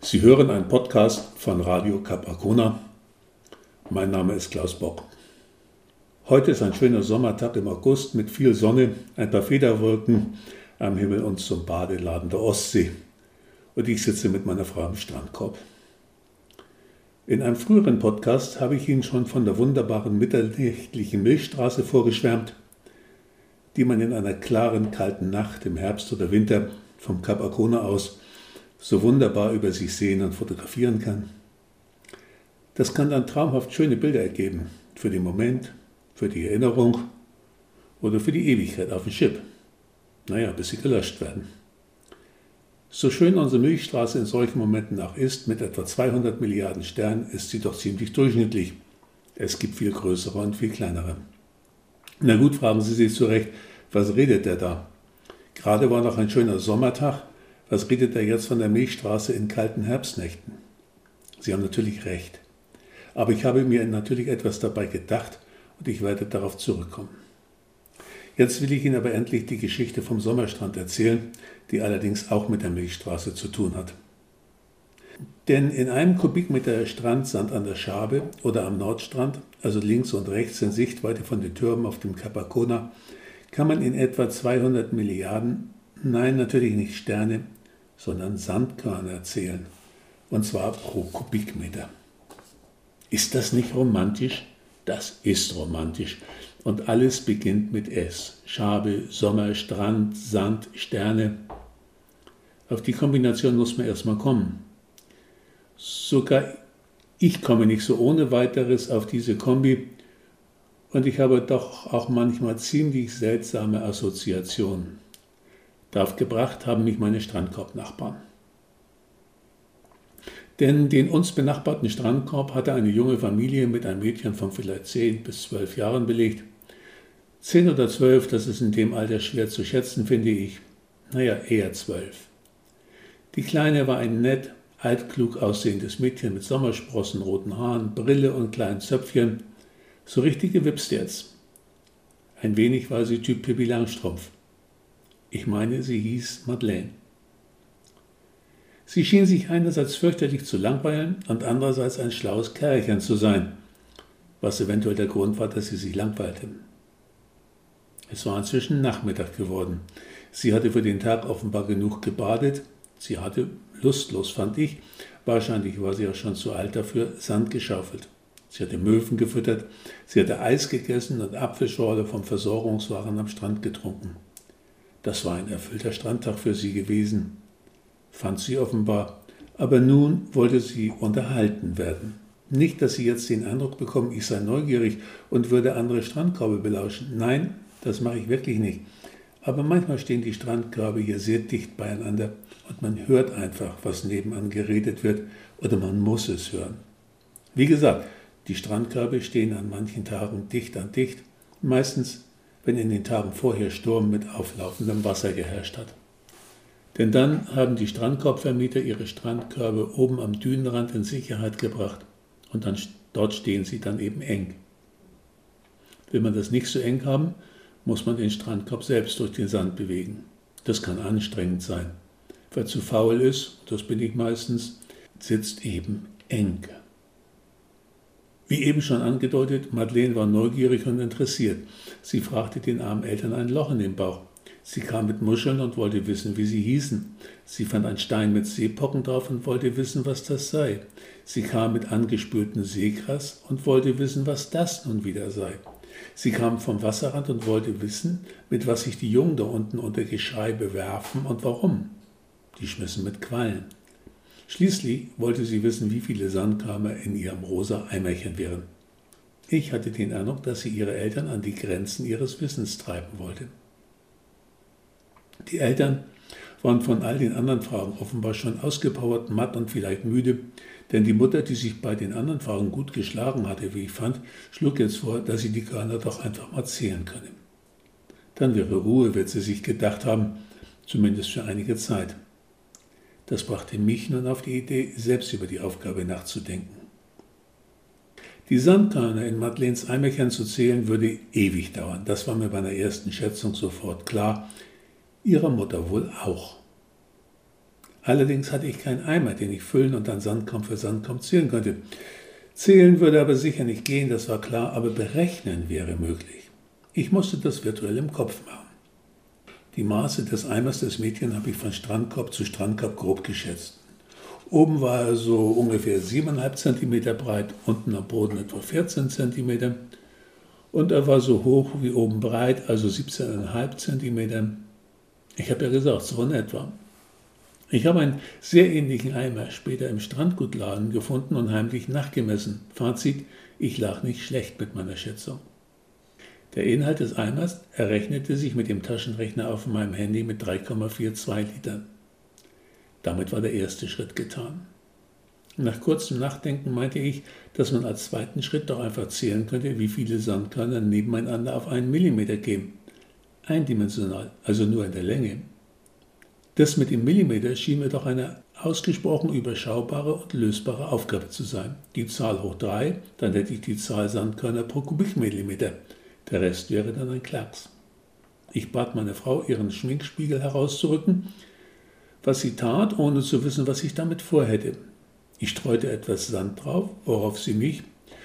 Sie hören einen Podcast von Radio Cap Arcona. Mein Name ist Klaus Bock. Heute ist ein schöner Sommertag im August mit viel Sonne, ein paar Federwolken am Himmel und zum Badeladen der Ostsee. Und ich sitze mit meiner Frau am Strandkorb. In einem früheren Podcast habe ich Ihnen schon von der wunderbaren mitternächtlichen Milchstraße vorgeschwärmt, die man in einer klaren, kalten Nacht im Herbst oder Winter vom Cap Arcona aus so wunderbar über sich sehen und fotografieren kann. Das kann dann traumhaft schöne Bilder ergeben, für den Moment, für die Erinnerung oder für die Ewigkeit auf dem Chip. Naja, bis sie gelöscht werden. So schön unsere Milchstraße in solchen Momenten auch ist, mit etwa 200 Milliarden Sternen, ist sie doch ziemlich durchschnittlich. Es gibt viel größere und viel kleinere. Na gut, fragen Sie sich zurecht, was redet der da? Gerade war noch ein schöner Sommertag was redet er jetzt von der Milchstraße in kalten Herbstnächten? Sie haben natürlich recht. Aber ich habe mir natürlich etwas dabei gedacht und ich werde darauf zurückkommen. Jetzt will ich Ihnen aber endlich die Geschichte vom Sommerstrand erzählen, die allerdings auch mit der Milchstraße zu tun hat. Denn in einem Kubikmeter Strandsand an der Schabe oder am Nordstrand, also links und rechts in Sichtweite von den Türmen auf dem Capacona, kann man in etwa 200 Milliarden, nein natürlich nicht Sterne, sondern Sandkörner zählen. Und zwar pro Kubikmeter. Ist das nicht romantisch? Das ist romantisch. Und alles beginnt mit S. Schabe, Sommer, Strand, Sand, Sterne. Auf die Kombination muss man erstmal kommen. Sogar ich komme nicht so ohne weiteres auf diese Kombi und ich habe doch auch manchmal ziemlich seltsame Assoziationen. Darauf gebracht haben mich meine Strandkorbnachbarn. Denn den uns benachbarten Strandkorb hatte eine junge Familie mit einem Mädchen von vielleicht 10 bis 12 Jahren belegt. 10 oder 12, das ist in dem Alter schwer zu schätzen, finde ich. Naja, eher 12. Die Kleine war ein nett, altklug aussehendes Mädchen mit Sommersprossen, roten Haaren, Brille und kleinen Zöpfchen. So richtig gewipst jetzt. Ein wenig war sie Typ Pippi Langstrumpf. Ich meine, sie hieß Madeleine. Sie schien sich einerseits fürchterlich zu langweilen und andererseits ein schlaues Kerlchen zu sein, was eventuell der Grund war, dass sie sich langweilte. Es war inzwischen Nachmittag geworden. Sie hatte für den Tag offenbar genug gebadet. Sie hatte, lustlos fand ich, wahrscheinlich war sie auch schon zu alt dafür, Sand geschaufelt. Sie hatte Möwen gefüttert, sie hatte Eis gegessen und Apfelschorle vom Versorgungswaren am Strand getrunken. Das war ein erfüllter Strandtag für sie gewesen, fand sie offenbar. Aber nun wollte sie unterhalten werden. Nicht, dass sie jetzt den Eindruck bekommen, ich sei neugierig und würde andere Strandkörbe belauschen. Nein, das mache ich wirklich nicht. Aber manchmal stehen die Strandkörbe hier sehr dicht beieinander und man hört einfach, was nebenan geredet wird oder man muss es hören. Wie gesagt, die Strandkörbe stehen an manchen Tagen dicht an dicht, meistens wenn in den Tagen vorher Sturm mit auflaufendem Wasser geherrscht hat. Denn dann haben die Strandkorbvermieter ihre Strandkörbe oben am Dünenrand in Sicherheit gebracht und dann, dort stehen sie dann eben eng. Will man das nicht so eng haben, muss man den Strandkorb selbst durch den Sand bewegen. Das kann anstrengend sein. Wer zu faul ist, das bin ich meistens, sitzt eben eng. Wie eben schon angedeutet, Madeleine war neugierig und interessiert. Sie fragte den armen Eltern ein Loch in den Bauch. Sie kam mit Muscheln und wollte wissen, wie sie hießen. Sie fand einen Stein mit Seepocken drauf und wollte wissen, was das sei. Sie kam mit angespültem Seegras und wollte wissen, was das nun wieder sei. Sie kam vom Wasserrand und wollte wissen, mit was sich die Jungen da unten unter Geschrei bewerfen und warum. Die schmissen mit Quallen. Schließlich wollte sie wissen, wie viele Sandkörner in ihrem rosa Eimerchen wären. Ich hatte den Eindruck, dass sie ihre Eltern an die Grenzen ihres Wissens treiben wollte. Die Eltern waren von all den anderen Fragen offenbar schon ausgepowert, matt und vielleicht müde, denn die Mutter, die sich bei den anderen Fragen gut geschlagen hatte, wie ich fand, schlug jetzt vor, dass sie die Körner doch einfach mal zählen könne. Dann wäre Ruhe, wird sie sich gedacht haben, zumindest für einige Zeit. Das brachte mich nun auf die Idee, selbst über die Aufgabe nachzudenken. Die Sandkörner in Madeleines Eimerchen zu zählen, würde ewig dauern. Das war mir bei einer ersten Schätzung sofort klar. Ihrer Mutter wohl auch. Allerdings hatte ich keinen Eimer, den ich füllen und dann Sandkorn für Sandkorn zählen konnte. Zählen würde aber sicher nicht gehen, das war klar, aber berechnen wäre möglich. Ich musste das virtuell im Kopf machen. Die Maße des Eimers des Mädchen habe ich von Strandkorb zu Strandkorb grob geschätzt. Oben war er so ungefähr 7,5 cm breit, unten am Boden etwa 14 cm. Und er war so hoch wie oben breit, also 17,5 cm. Ich habe ja gesagt, so in etwa. Ich habe einen sehr ähnlichen Eimer später im Strandgutladen gefunden und heimlich nachgemessen. Fazit, ich lag nicht schlecht mit meiner Schätzung. Der Inhalt des Eimers errechnete sich mit dem Taschenrechner auf meinem Handy mit 3,42 Litern. Damit war der erste Schritt getan. Nach kurzem Nachdenken meinte ich, dass man als zweiten Schritt doch einfach zählen könnte, wie viele Sandkörner nebeneinander auf einen Millimeter kämen. Eindimensional, also nur in der Länge. Das mit dem Millimeter schien mir doch eine ausgesprochen überschaubare und lösbare Aufgabe zu sein. Die Zahl hoch 3, dann hätte ich die Zahl Sandkörner pro Kubikmillimeter. Der Rest wäre dann ein Klacks. Ich bat meine Frau, ihren Schminkspiegel herauszurücken, was sie tat, ohne zu wissen, was ich damit vorhätte. Ich streute etwas Sand drauf, worauf sie mich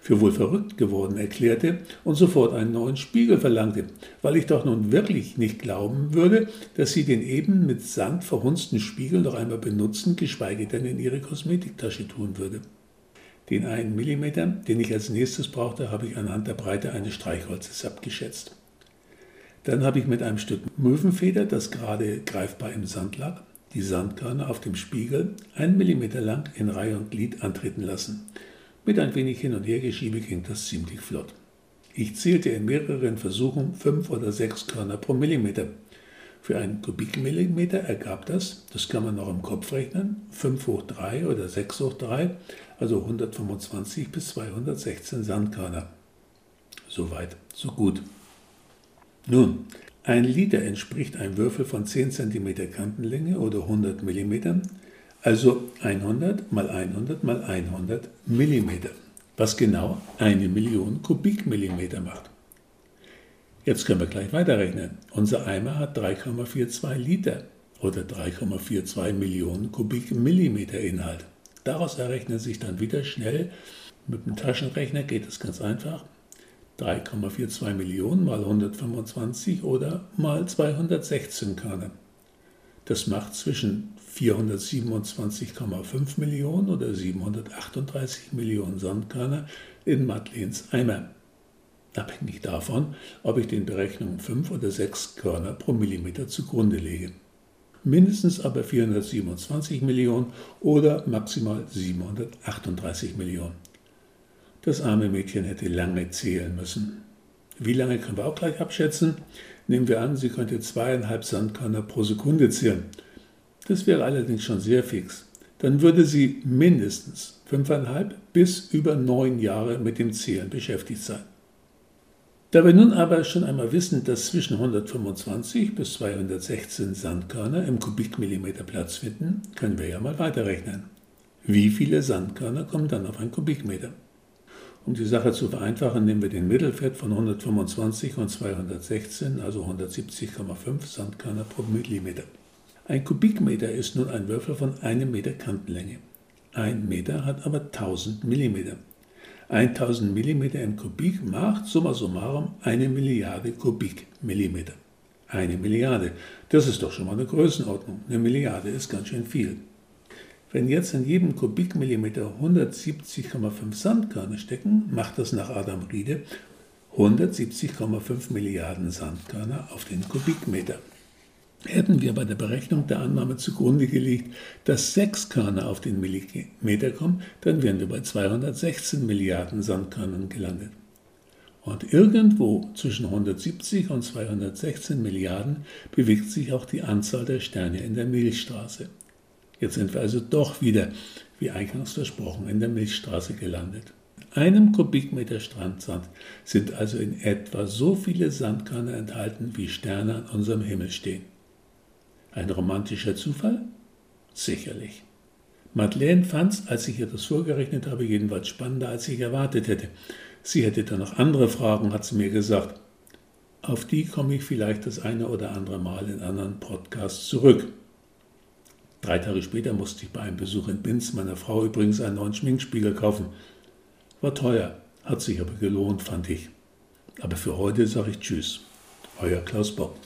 für wohl verrückt geworden erklärte und sofort einen neuen Spiegel verlangte, weil ich doch nun wirklich nicht glauben würde, dass sie den eben mit Sand verhunzten Spiegel noch einmal benutzen, geschweige denn in ihre Kosmetiktasche tun würde. Den einen Millimeter, den ich als nächstes brauchte, habe ich anhand der Breite eines Streichholzes abgeschätzt. Dann habe ich mit einem Stück Möwenfeder, das gerade greifbar im Sand lag, die Sandkörner auf dem Spiegel einen Millimeter lang in Reihe und Glied antreten lassen. Mit ein wenig Hin- und Hergeschiebe ging das ziemlich flott. Ich zählte in mehreren Versuchen fünf oder sechs Körner pro Millimeter. Für einen Kubikmillimeter ergab das, das kann man noch im Kopf rechnen, 5 hoch 3 oder 6 hoch 3, also 125 bis 216 Sandkörner. Soweit, so gut. Nun, ein Liter entspricht einem Würfel von 10 cm Kantenlänge oder 100 mm, also 100 mal 100 mal 100 mm, was genau eine Million Kubikmillimeter macht. Jetzt können wir gleich weiterrechnen. Unser Eimer hat 3,42 Liter oder 3,42 Millionen Kubikmillimeter Inhalt. Daraus errechnet sich dann wieder schnell, mit dem Taschenrechner geht es ganz einfach, 3,42 Millionen mal 125 oder mal 216 Körner. Das macht zwischen 427,5 Millionen oder 738 Millionen Sandkörner in Madeleines Eimer. Abhängig davon, ob ich den Berechnungen 5 oder 6 Körner pro Millimeter zugrunde lege mindestens aber 427 Millionen oder maximal 738 Millionen. Das arme Mädchen hätte lange zählen müssen. Wie lange können wir auch gleich abschätzen? Nehmen wir an, sie könnte zweieinhalb Sandkörner pro Sekunde zählen. Das wäre allerdings schon sehr fix. Dann würde sie mindestens fünfeinhalb bis über neun Jahre mit dem Zählen beschäftigt sein. Da wir nun aber schon einmal wissen, dass zwischen 125 bis 216 Sandkörner im Kubikmillimeter Platz finden, können wir ja mal weiterrechnen. Wie viele Sandkörner kommen dann auf ein Kubikmeter? Um die Sache zu vereinfachen, nehmen wir den Mittelwert von 125 und 216, also 170,5 Sandkörner pro Millimeter. Ein Kubikmeter ist nun ein Würfel von einem Meter Kantenlänge. Ein Meter hat aber 1000 Millimeter. 1000 mm im Kubik macht summa summarum eine Milliarde Kubikmillimeter. Eine Milliarde, das ist doch schon mal eine Größenordnung. Eine Milliarde ist ganz schön viel. Wenn jetzt in jedem Kubikmillimeter 170,5 Sandkörner stecken, macht das nach Adam Riede 170,5 Milliarden Sandkörner auf den Kubikmeter. Hätten wir bei der Berechnung der Annahme zugrunde gelegt, dass sechs Körner auf den Millimeter kommen, dann wären wir bei 216 Milliarden Sandkörnern gelandet. Und irgendwo zwischen 170 und 216 Milliarden bewegt sich auch die Anzahl der Sterne in der Milchstraße. Jetzt sind wir also doch wieder, wie eingangs versprochen, in der Milchstraße gelandet. In einem Kubikmeter Strandsand sind also in etwa so viele Sandkörner enthalten, wie Sterne an unserem Himmel stehen. Ein romantischer Zufall? Sicherlich. Madeleine fand es, als ich ihr das vorgerechnet habe, jedenfalls spannender, als ich erwartet hätte. Sie hätte dann noch andere Fragen, hat sie mir gesagt. Auf die komme ich vielleicht das eine oder andere Mal in anderen Podcasts zurück. Drei Tage später musste ich bei einem Besuch in Binz meiner Frau übrigens einen neuen Schminkspiegel kaufen. War teuer, hat sich aber gelohnt, fand ich. Aber für heute sage ich Tschüss. Euer Klaus Bock.